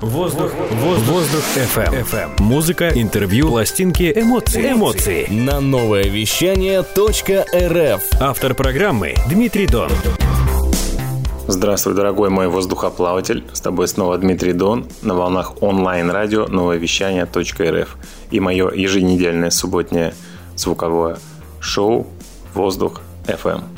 Воздух, воздух, воздух FM. FM. Музыка, интервью, пластинки, эмоции. Эмоции. На новое вещание .рф. Автор программы Дмитрий Дон. Здравствуй, дорогой мой воздухоплаватель. С тобой снова Дмитрий Дон на волнах онлайн-радио новое вещание .рф и мое еженедельное субботнее звуковое шоу «Воздух FM».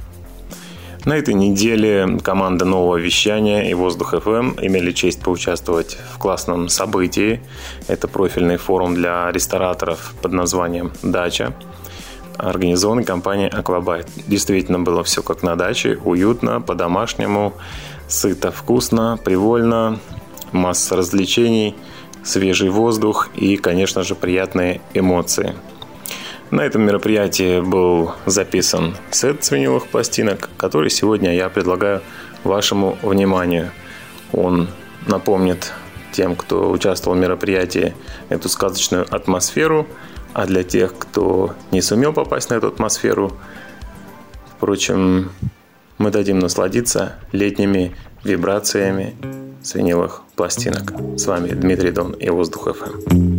На этой неделе команда нового вещания и Воздух FM имели честь поучаствовать в классном событии. Это профильный форум для рестораторов под названием «Дача», организованный компанией Aquabite. Действительно было все как на даче, уютно, по-домашнему, сыто, вкусно, привольно, масса развлечений, свежий воздух и, конечно же, приятные эмоции – на этом мероприятии был записан сет свиниловых пластинок, который сегодня я предлагаю вашему вниманию. Он напомнит тем, кто участвовал в мероприятии, эту сказочную атмосферу, а для тех, кто не сумел попасть на эту атмосферу, впрочем, мы дадим насладиться летними вибрациями свиниловых пластинок. С вами Дмитрий Дон и Воздух ФМ.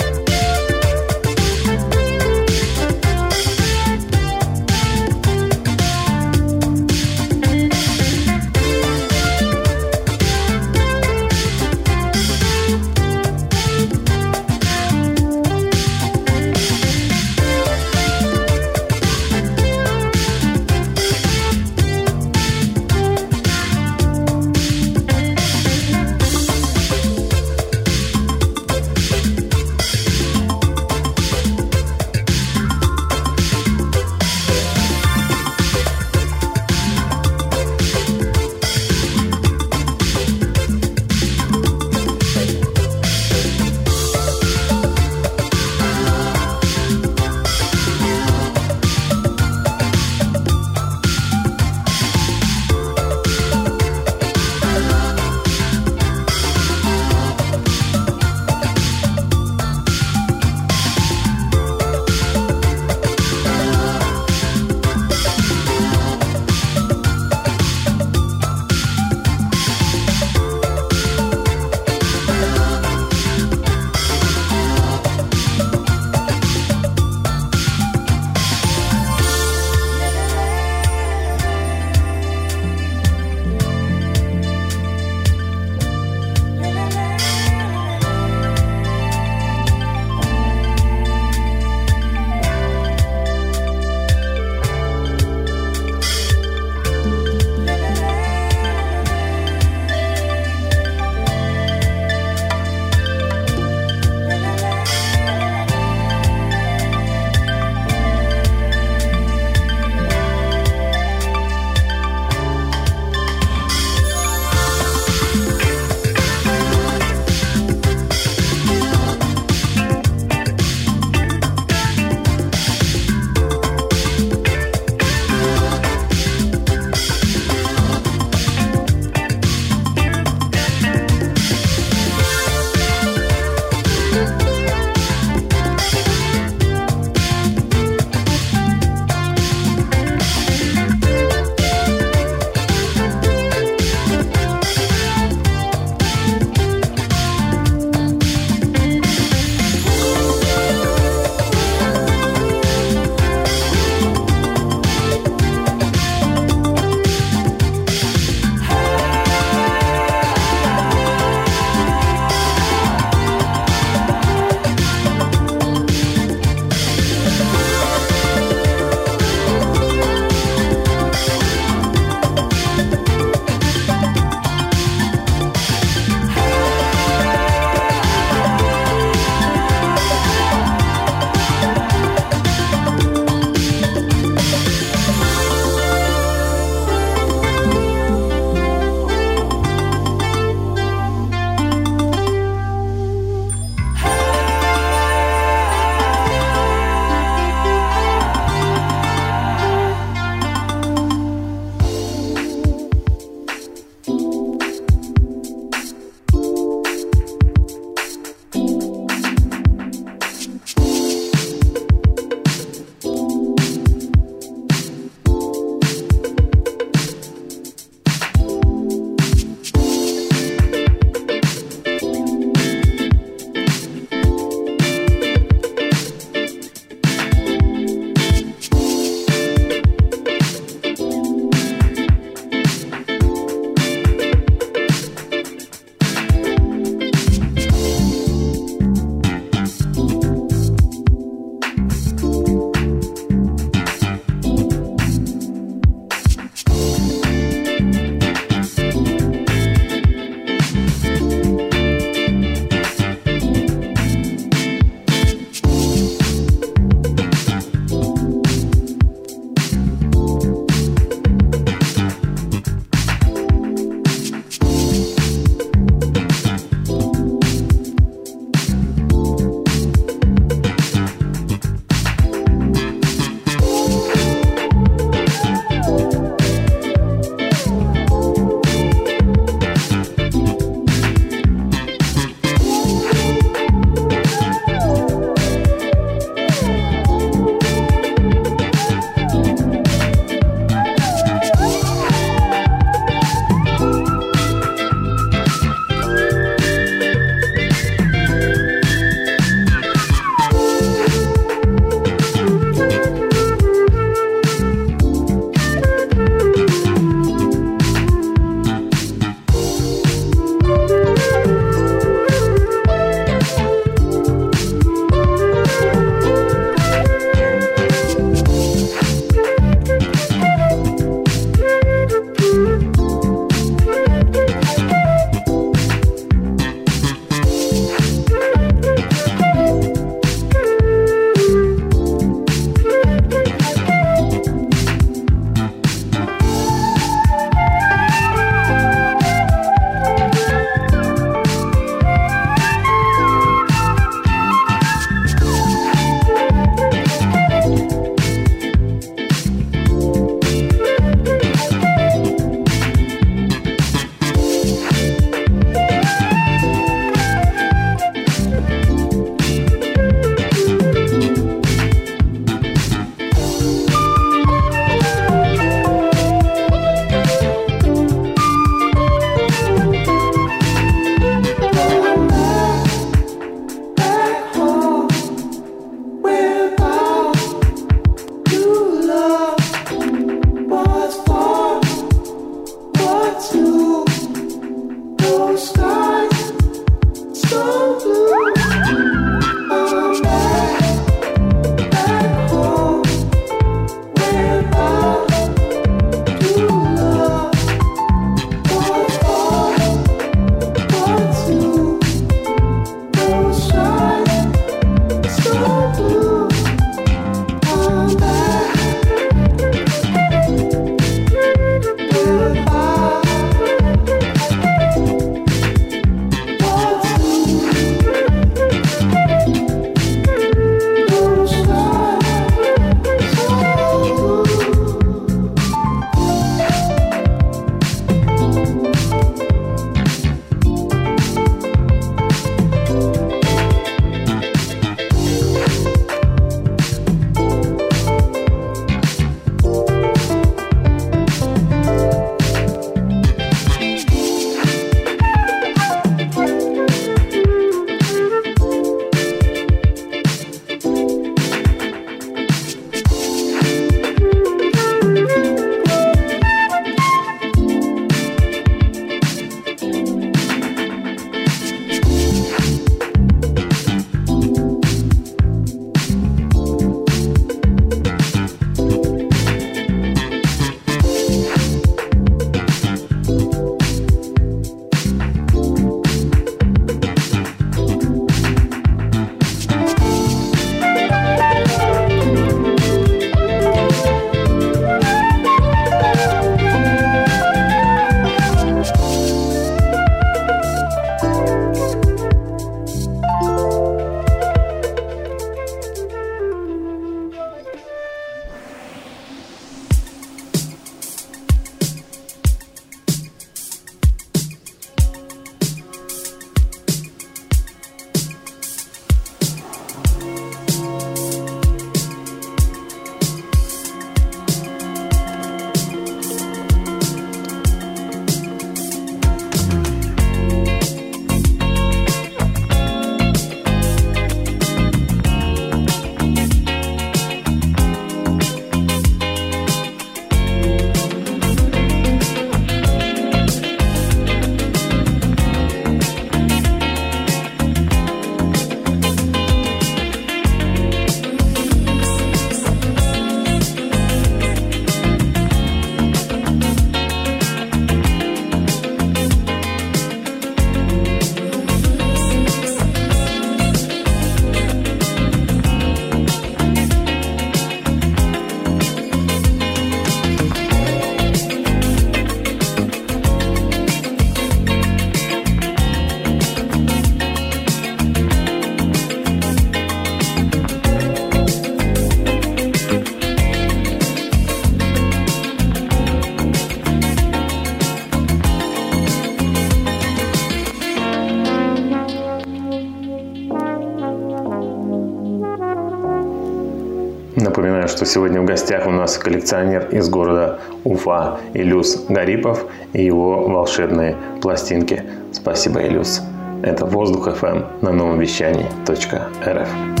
Напоминаю, что сегодня в гостях у нас коллекционер из города Уфа Илюс Гарипов и его волшебные пластинки. Спасибо, Илюс. Это «Воздух FM на новом вещании .рф.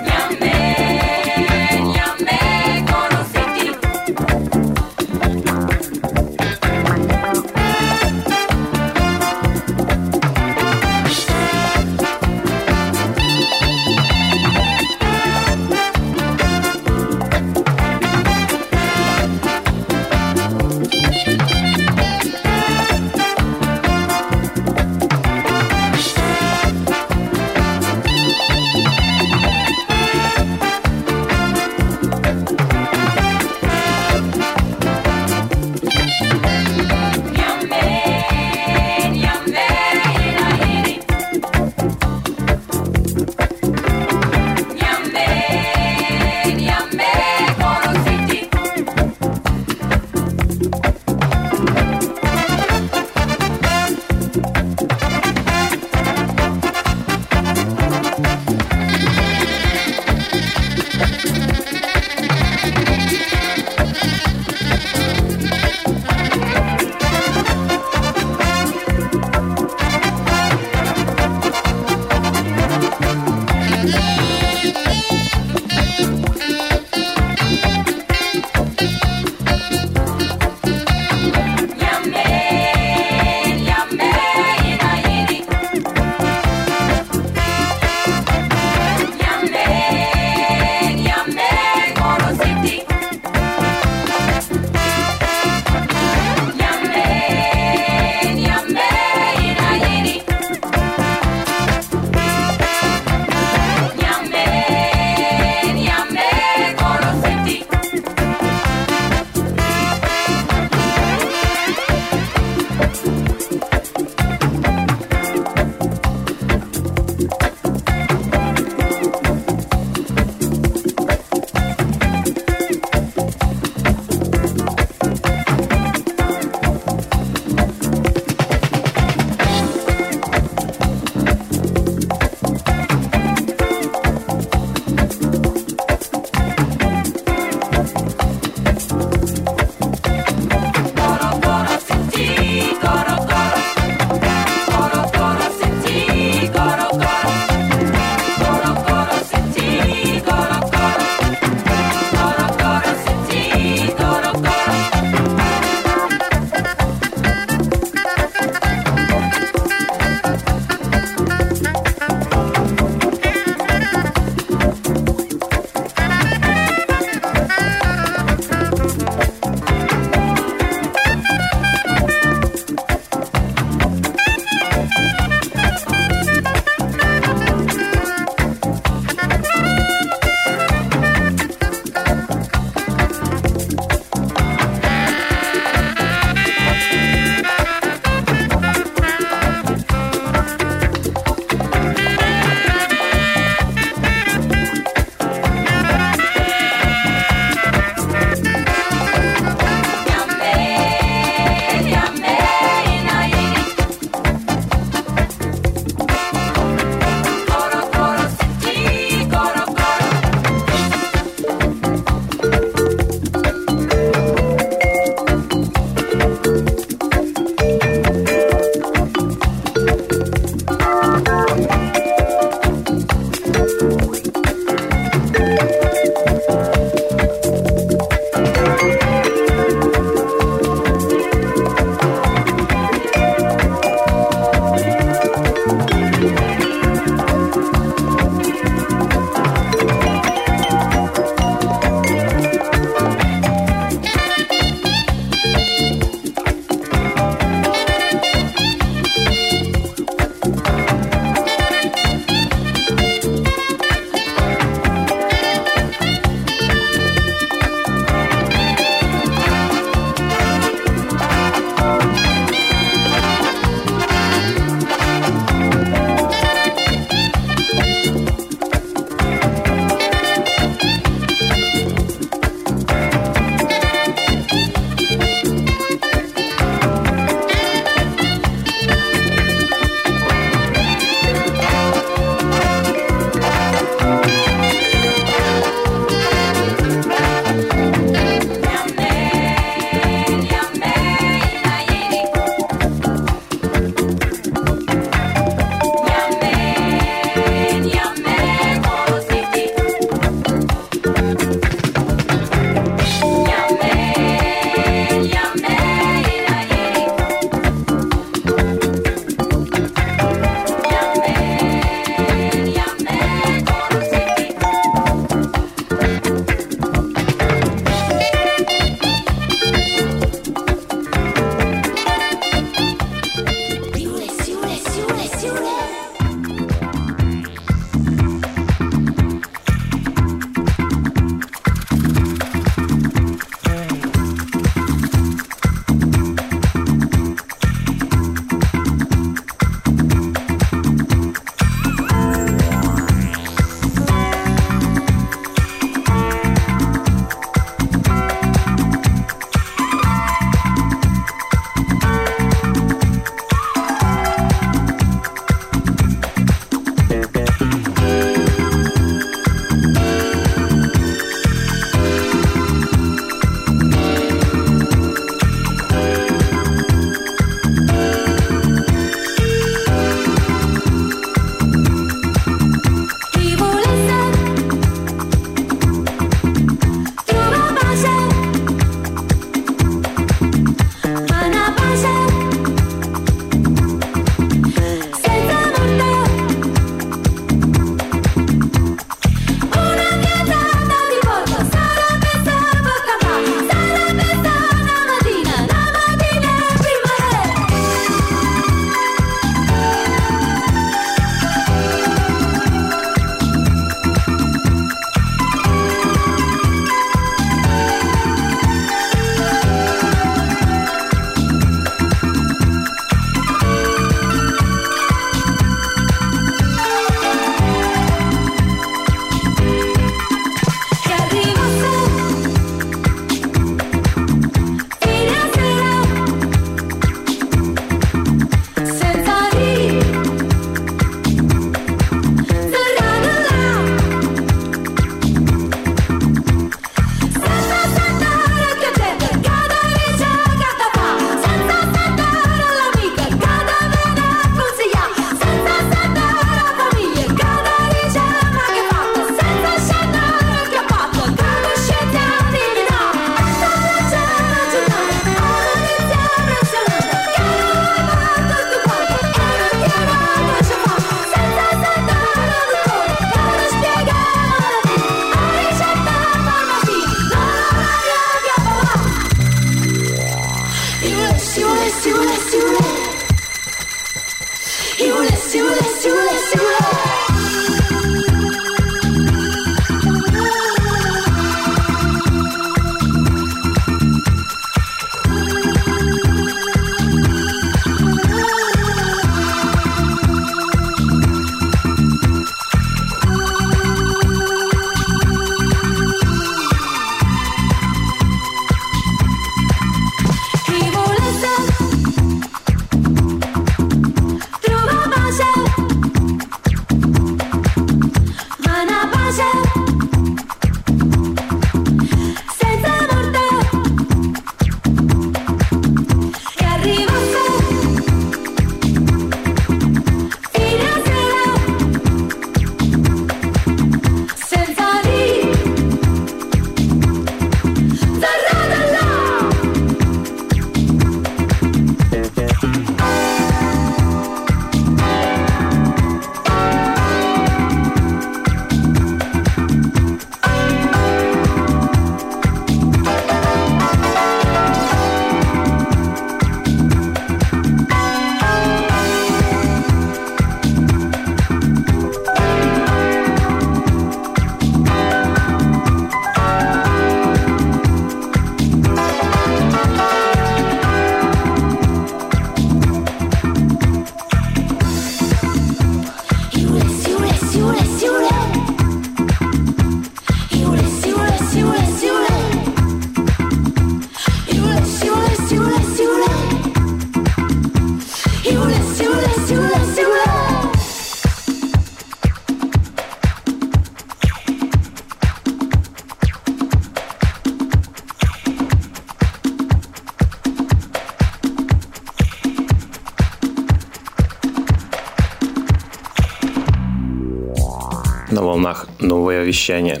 новое вещание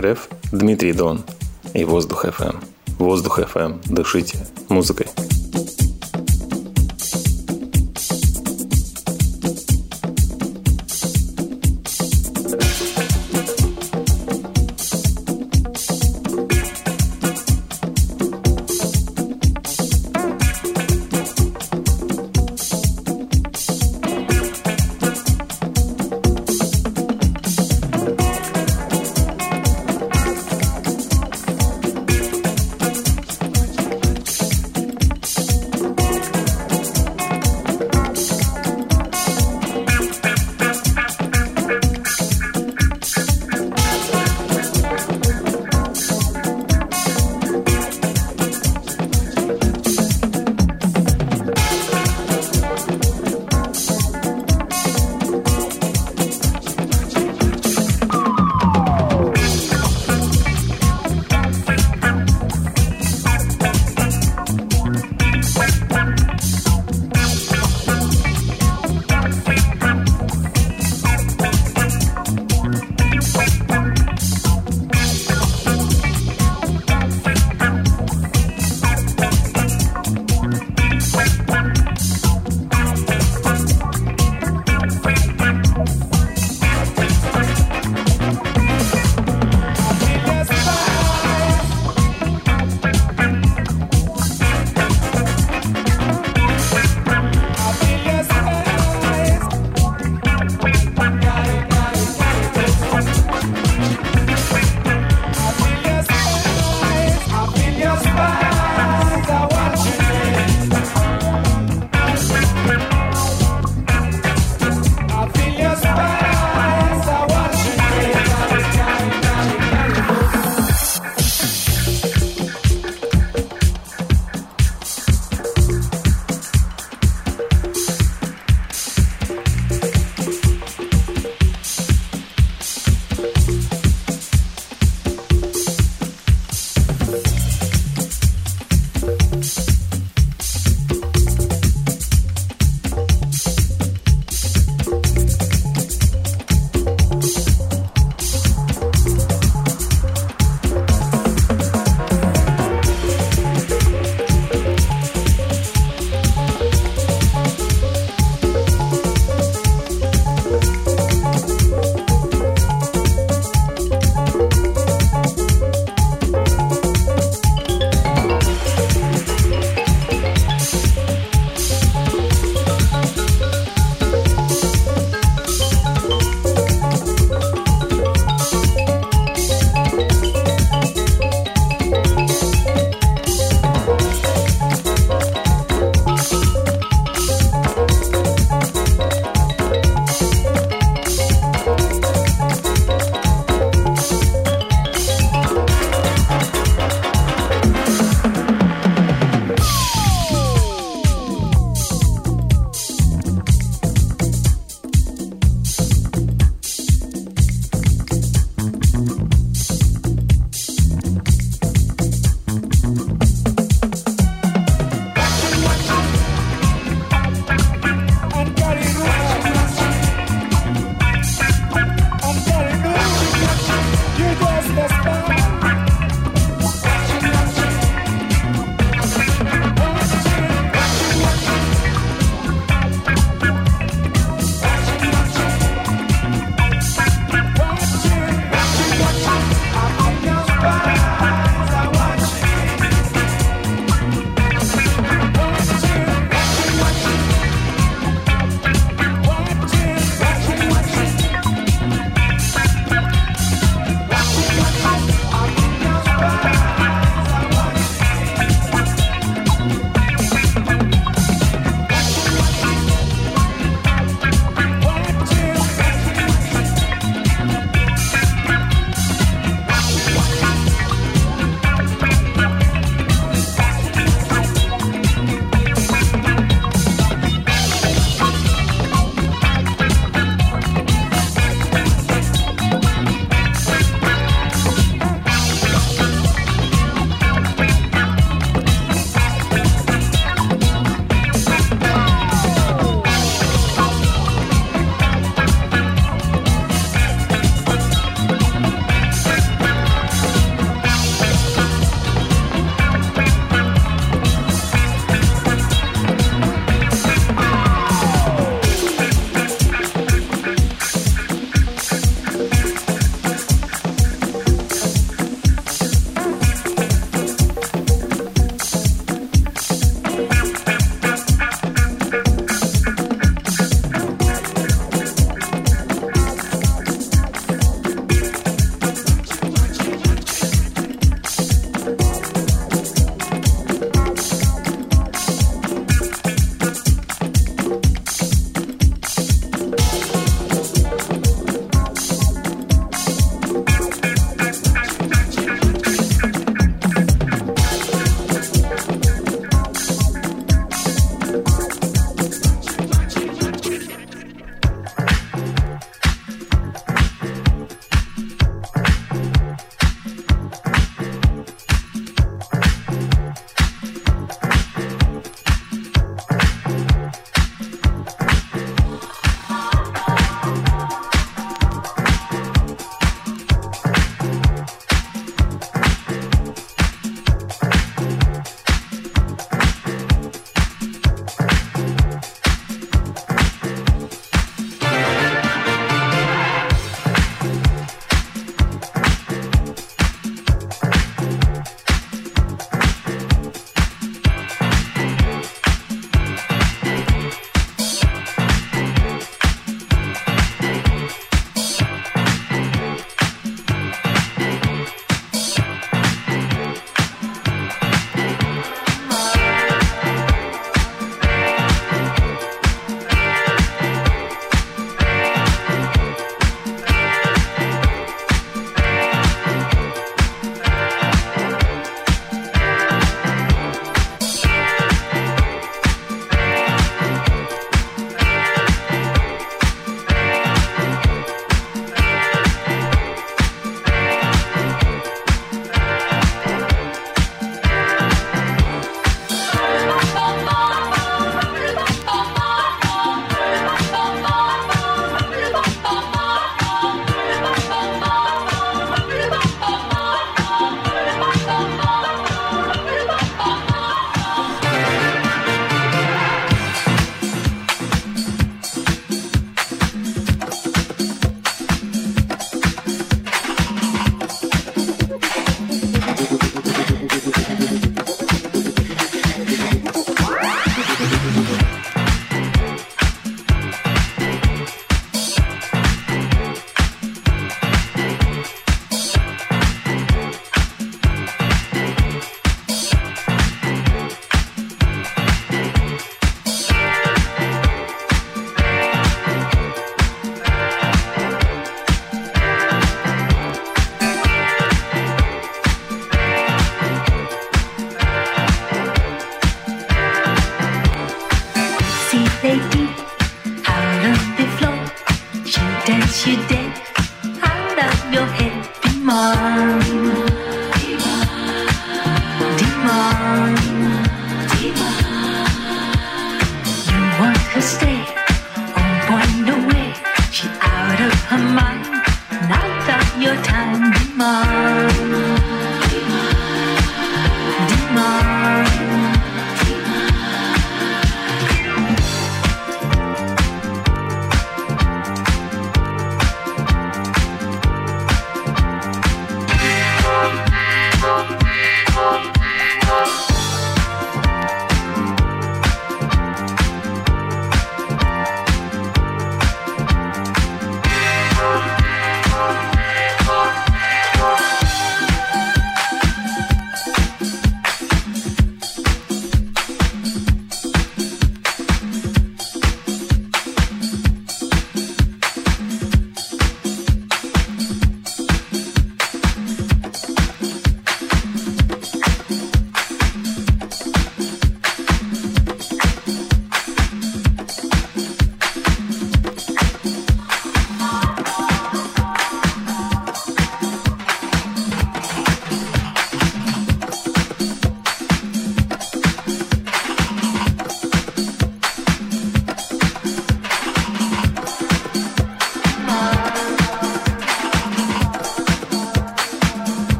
.рф Дмитрий Дон и Воздух FM. Воздух FM. Дышите музыкой.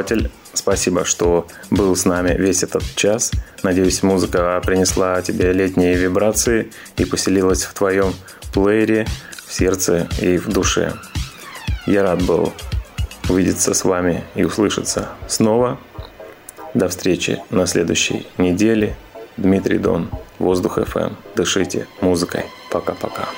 Слушатель, спасибо, что был с нами весь этот час. Надеюсь, музыка принесла тебе летние вибрации и поселилась в твоем плеере, в сердце и в душе. Я рад был увидеться с вами и услышаться снова. До встречи на следующей неделе. Дмитрий Дон, Воздух FM. Эм. Дышите музыкой. Пока-пока.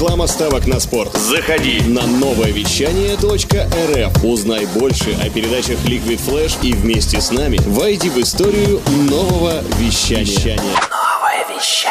Реклама ставок на спорт. Заходи на новое вещание .рф. Узнай больше о передачах Liquid Flash и вместе с нами войди в историю нового вещания. Новое вещание.